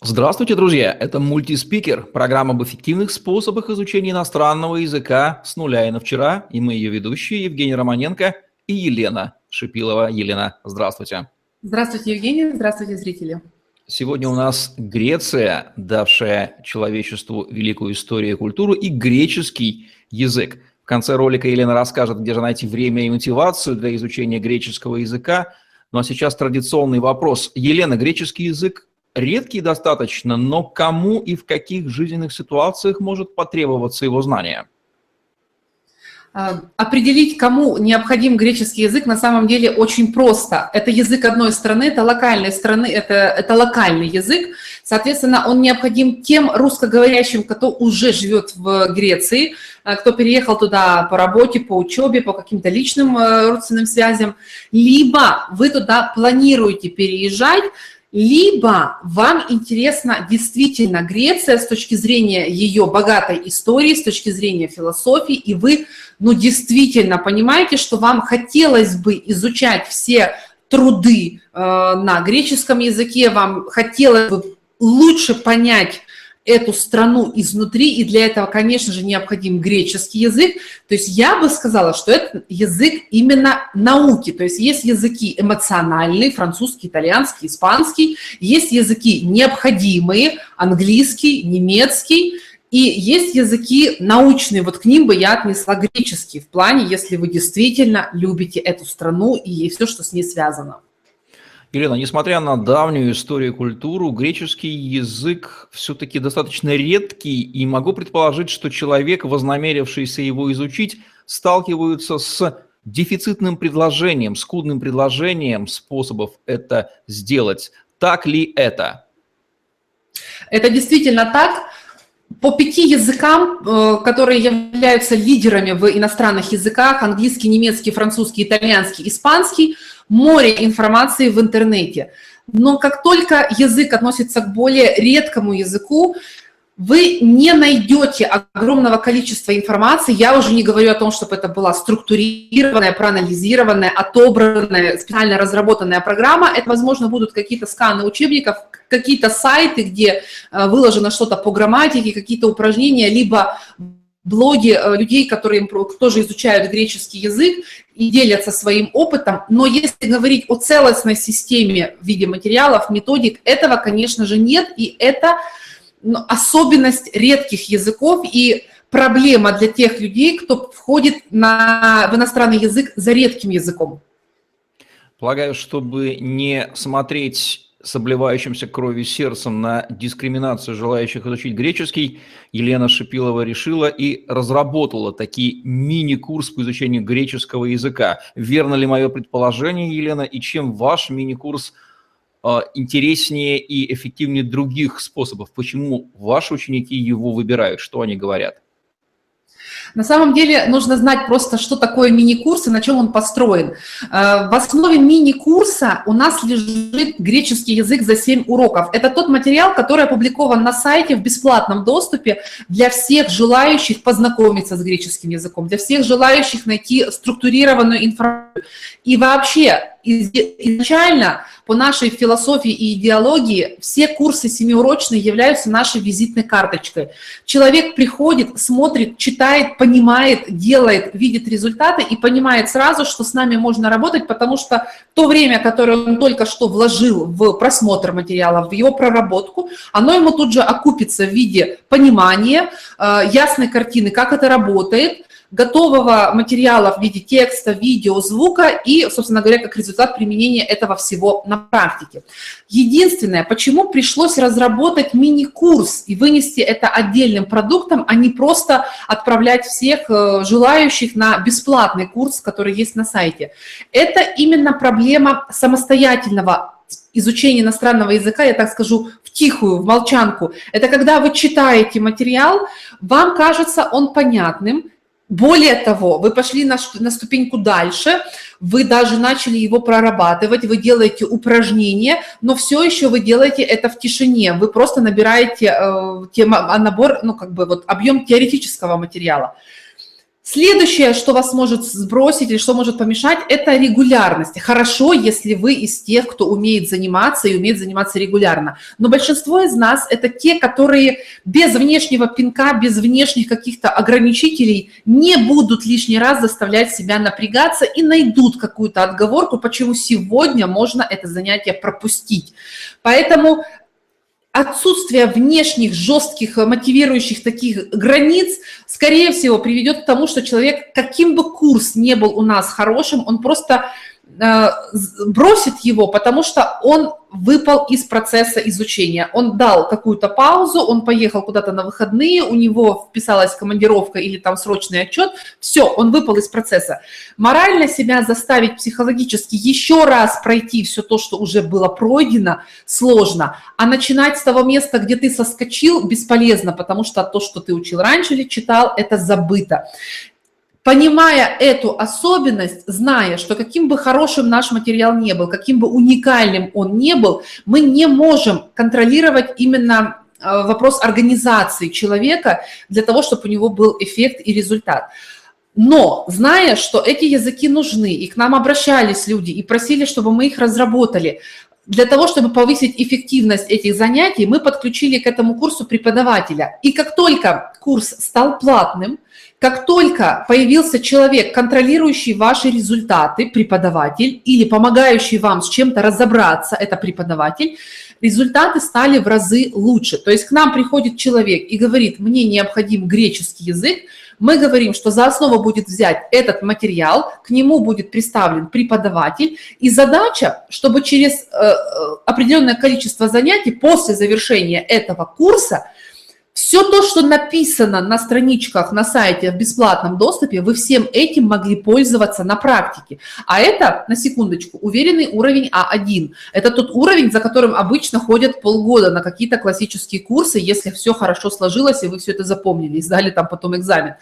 Здравствуйте, друзья! Это мультиспикер, программа об эффективных способах изучения иностранного языка с нуля и на вчера. И мы ее ведущие Евгений Романенко и Елена Шипилова. Елена, здравствуйте. Здравствуйте, Евгений. Здравствуйте, зрители. Сегодня у нас Греция, давшая человечеству великую историю и культуру, и греческий язык. В конце ролика Елена расскажет, где же найти время и мотивацию для изучения греческого языка. Ну а сейчас традиционный вопрос. Елена, греческий язык редкий достаточно, но кому и в каких жизненных ситуациях может потребоваться его знание? А, определить, кому необходим греческий язык, на самом деле очень просто. Это язык одной страны, это локальной страны, это, это локальный язык. Соответственно, он необходим тем русскоговорящим, кто уже живет в Греции, а, кто переехал туда по работе, по учебе, по каким-то личным э, родственным связям, либо вы туда планируете переезжать, либо вам интересна действительно Греция с точки зрения ее богатой истории, с точки зрения философии, и вы, ну, действительно понимаете, что вам хотелось бы изучать все труды э, на греческом языке, вам хотелось бы лучше понять эту страну изнутри, и для этого, конечно же, необходим греческий язык. То есть я бы сказала, что это язык именно науки. То есть есть языки эмоциональные, французский, итальянский, испанский, есть языки необходимые, английский, немецкий, и есть языки научные, вот к ним бы я отнесла греческий в плане, если вы действительно любите эту страну и все, что с ней связано. Елена, несмотря на давнюю историю и культуру, греческий язык все-таки достаточно редкий, и могу предположить, что человек, вознамерившийся его изучить, сталкивается с дефицитным предложением, скудным предложением способов это сделать. Так ли это? Это действительно так. По пяти языкам, э, которые являются лидерами в иностранных языках, английский, немецкий, французский, итальянский, испанский – море информации в интернете. Но как только язык относится к более редкому языку, вы не найдете огромного количества информации. Я уже не говорю о том, чтобы это была структурированная, проанализированная, отобранная, специально разработанная программа. Это, возможно, будут какие-то сканы учебников, какие-то сайты, где э, выложено что-то по грамматике, какие-то упражнения, либо блоги э, людей, которые тоже изучают греческий язык и делятся своим опытом. Но если говорить о целостной системе в виде материалов, методик, этого, конечно же, нет. И это особенность редких языков и проблема для тех людей, кто входит на, в иностранный язык за редким языком. Полагаю, чтобы не смотреть с обливающимся кровью сердцем на дискриминацию желающих изучить греческий, Елена Шипилова решила и разработала такие мини-курс по изучению греческого языка. Верно ли мое предположение, Елена, и чем ваш мини-курс интереснее и эффективнее других способов? Почему ваши ученики его выбирают? Что они говорят? На самом деле нужно знать просто, что такое мини-курс и на чем он построен. Э, в основе мини-курса у нас лежит греческий язык за 7 уроков. Это тот материал, который опубликован на сайте в бесплатном доступе для всех желающих познакомиться с греческим языком, для всех желающих найти структурированную информацию. И вообще изначально по нашей философии и идеологии все курсы семиурочные являются нашей визитной карточкой. Человек приходит, смотрит, читает, понимает, делает, видит результаты и понимает сразу, что с нами можно работать, потому что то время, которое он только что вложил в просмотр материалов, в его проработку, оно ему тут же окупится в виде понимания, э, ясной картины, как это работает, готового материала в виде текста, видео, звука и, собственно говоря, как результат применения этого всего на практике. Единственное, почему пришлось разработать мини-курс и вынести это отдельным продуктом, а не просто отправлять всех э, желающих на бесплатный курс, который есть на сайте. Это именно проблема самостоятельного изучения иностранного языка, я так скажу, в тихую, в молчанку. Это когда вы читаете материал, вам кажется он понятным, более того, вы пошли на, на ступеньку дальше, вы даже начали его прорабатывать, вы делаете упражнения, но все еще вы делаете это в тишине, вы просто набираете э, тема, набор, ну как бы вот объем теоретического материала. Следующее, что вас может сбросить или что может помешать, это регулярность. Хорошо, если вы из тех, кто умеет заниматься и умеет заниматься регулярно. Но большинство из нас это те, которые без внешнего пинка, без внешних каких-то ограничителей не будут лишний раз заставлять себя напрягаться и найдут какую-то отговорку, почему сегодня можно это занятие пропустить. Поэтому отсутствие внешних, жестких, э, мотивирующих таких границ, скорее всего, приведет к тому, что человек, каким бы курс не был у нас хорошим, он просто бросит его, потому что он выпал из процесса изучения. Он дал какую-то паузу, он поехал куда-то на выходные, у него вписалась командировка или там срочный отчет, все, он выпал из процесса. Морально себя заставить психологически еще раз пройти все то, что уже было пройдено, сложно, а начинать с того места, где ты соскочил, бесполезно, потому что то, что ты учил раньше или читал, это забыто. Понимая эту особенность, зная, что каким бы хорошим наш материал не был, каким бы уникальным он не был, мы не можем контролировать именно э, вопрос организации человека для того, чтобы у него был эффект и результат. Но зная, что эти языки нужны, и к нам обращались люди и просили, чтобы мы их разработали, для того, чтобы повысить эффективность этих занятий, мы подключили к этому курсу преподавателя. И как только курс стал платным, как только появился человек, контролирующий ваши результаты, преподаватель, или помогающий вам с чем-то разобраться, это преподаватель, результаты стали в разы лучше. То есть к нам приходит человек и говорит, мне необходим греческий язык, мы говорим, что за основу будет взять этот материал, к нему будет представлен преподаватель, и задача, чтобы через э, э определенное количество занятий после завершения этого курса – все то, что написано на страничках на сайте в бесплатном доступе, вы всем этим могли пользоваться на практике. А это, на секундочку, уверенный уровень А1. Это тот уровень, за которым обычно ходят полгода на какие-то классические курсы, если все хорошо сложилось, и вы все это запомнили, и сдали там потом экзамен.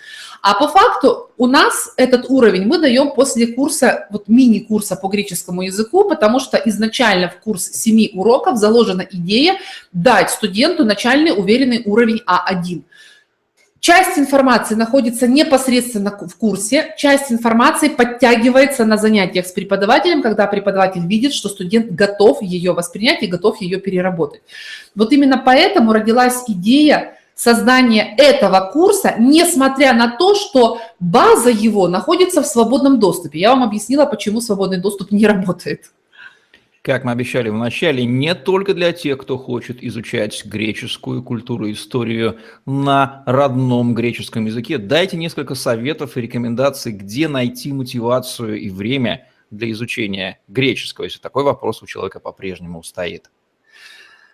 А по факту у нас этот уровень мы даем после курса, вот мини-курса по греческому языку, потому что изначально в курс 7 уроков заложена идея дать студенту начальный уверенный уровень А1. Часть информации находится непосредственно в курсе, часть информации подтягивается на занятиях с преподавателем, когда преподаватель видит, что студент готов ее воспринять и готов ее переработать. Вот именно поэтому родилась идея создания этого курса, несмотря на то, что база его находится в свободном доступе. Я вам объяснила, почему свободный доступ не работает. Как мы обещали в начале, не только для тех, кто хочет изучать греческую культуру и историю на родном греческом языке. Дайте несколько советов и рекомендаций, где найти мотивацию и время для изучения греческого, если такой вопрос у человека по-прежнему стоит.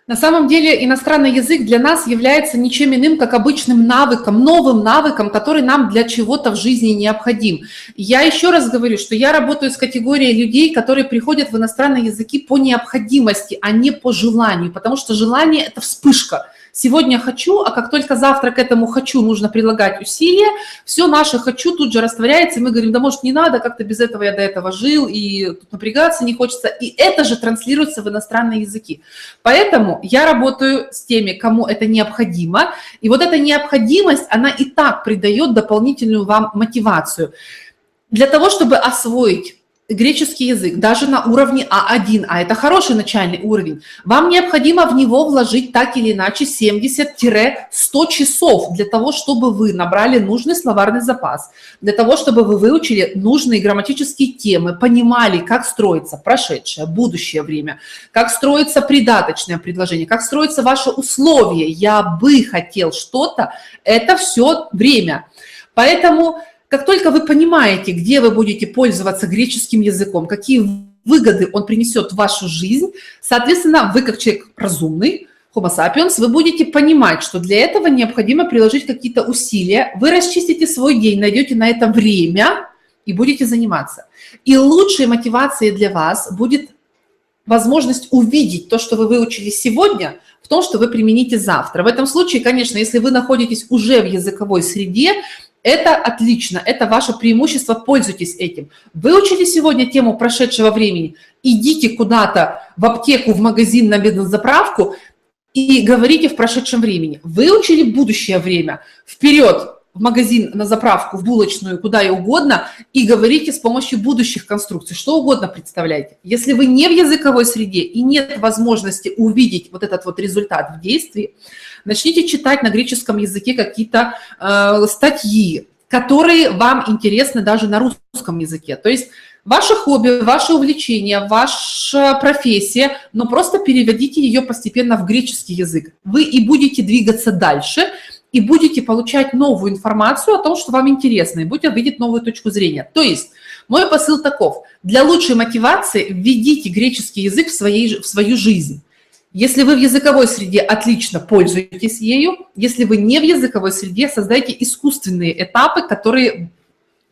На самом деле иностранный язык для нас является ничем иным, как обычным навыком, новым навыком, который нам для чего-то в жизни необходим. Я еще раз говорю, что я работаю с категорией людей, которые приходят в иностранные языки по необходимости, а не по желанию, потому что желание – это вспышка – Сегодня хочу, а как только завтра к этому хочу нужно прилагать усилия, все наше хочу тут же растворяется, и мы говорим, да может не надо, как-то без этого я до этого жил, и тут напрягаться не хочется. И это же транслируется в иностранные языки. Поэтому я работаю с теми, кому это необходимо, и вот эта необходимость, она и так придает дополнительную вам мотивацию. Для того, чтобы освоить греческий язык даже на уровне А1, а это хороший начальный уровень, вам необходимо в него вложить так или иначе 70-100 часов для того, чтобы вы набрали нужный словарный запас, для того, чтобы вы выучили нужные грамматические темы, понимали, как строится прошедшее, будущее время, как строится придаточное предложение, как строится ваше условие «я бы хотел что-то», это все время. Поэтому как только вы понимаете, где вы будете пользоваться греческим языком, какие выгоды он принесет в вашу жизнь, соответственно, вы как человек разумный, Homo sapiens, вы будете понимать, что для этого необходимо приложить какие-то усилия, вы расчистите свой день, найдете на это время и будете заниматься. И лучшей мотивацией для вас будет возможность увидеть то, что вы выучили сегодня, в том, что вы примените завтра. В этом случае, конечно, если вы находитесь уже в языковой среде, это отлично, это ваше преимущество, пользуйтесь этим. Выучили сегодня тему прошедшего времени, идите куда-то в аптеку, в магазин на заправку и говорите в прошедшем времени. Выучили будущее время, вперед, в магазин, на заправку, в булочную, куда и угодно, и говорите с помощью будущих конструкций, что угодно представляете. Если вы не в языковой среде и нет возможности увидеть вот этот вот результат в действии, начните читать на греческом языке какие-то э, статьи, которые вам интересны даже на русском языке. То есть ваше хобби, ваше увлечение, ваша профессия, но просто переводите ее постепенно в греческий язык. Вы и будете двигаться дальше, и будете получать новую информацию о том, что вам интересно, и будете видеть новую точку зрения. То есть мой посыл таков. Для лучшей мотивации введите греческий язык в, своей, в свою жизнь. Если вы в языковой среде, отлично пользуетесь ею. Если вы не в языковой среде, создайте искусственные этапы, которые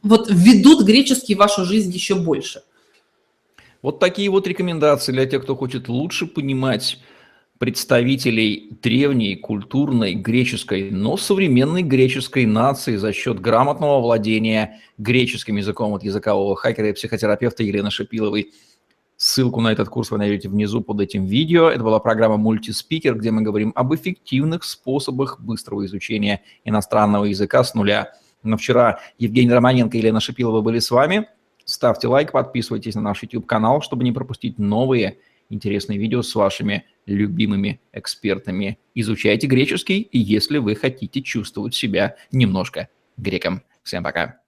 вот введут греческий в вашу жизнь еще больше. Вот такие вот рекомендации для тех, кто хочет лучше понимать представителей древней культурной греческой, но современной греческой нации за счет грамотного владения греческим языком от языкового хакера и психотерапевта Елены Шапиловой. Ссылку на этот курс вы найдете внизу под этим видео. Это была программа «Мультиспикер», где мы говорим об эффективных способах быстрого изучения иностранного языка с нуля. Но вчера Евгений Романенко и Елена Шапилова были с вами. Ставьте лайк, подписывайтесь на наш YouTube-канал, чтобы не пропустить новые интересные видео с вашими любимыми экспертами. Изучайте греческий, если вы хотите чувствовать себя немножко греком. Всем пока.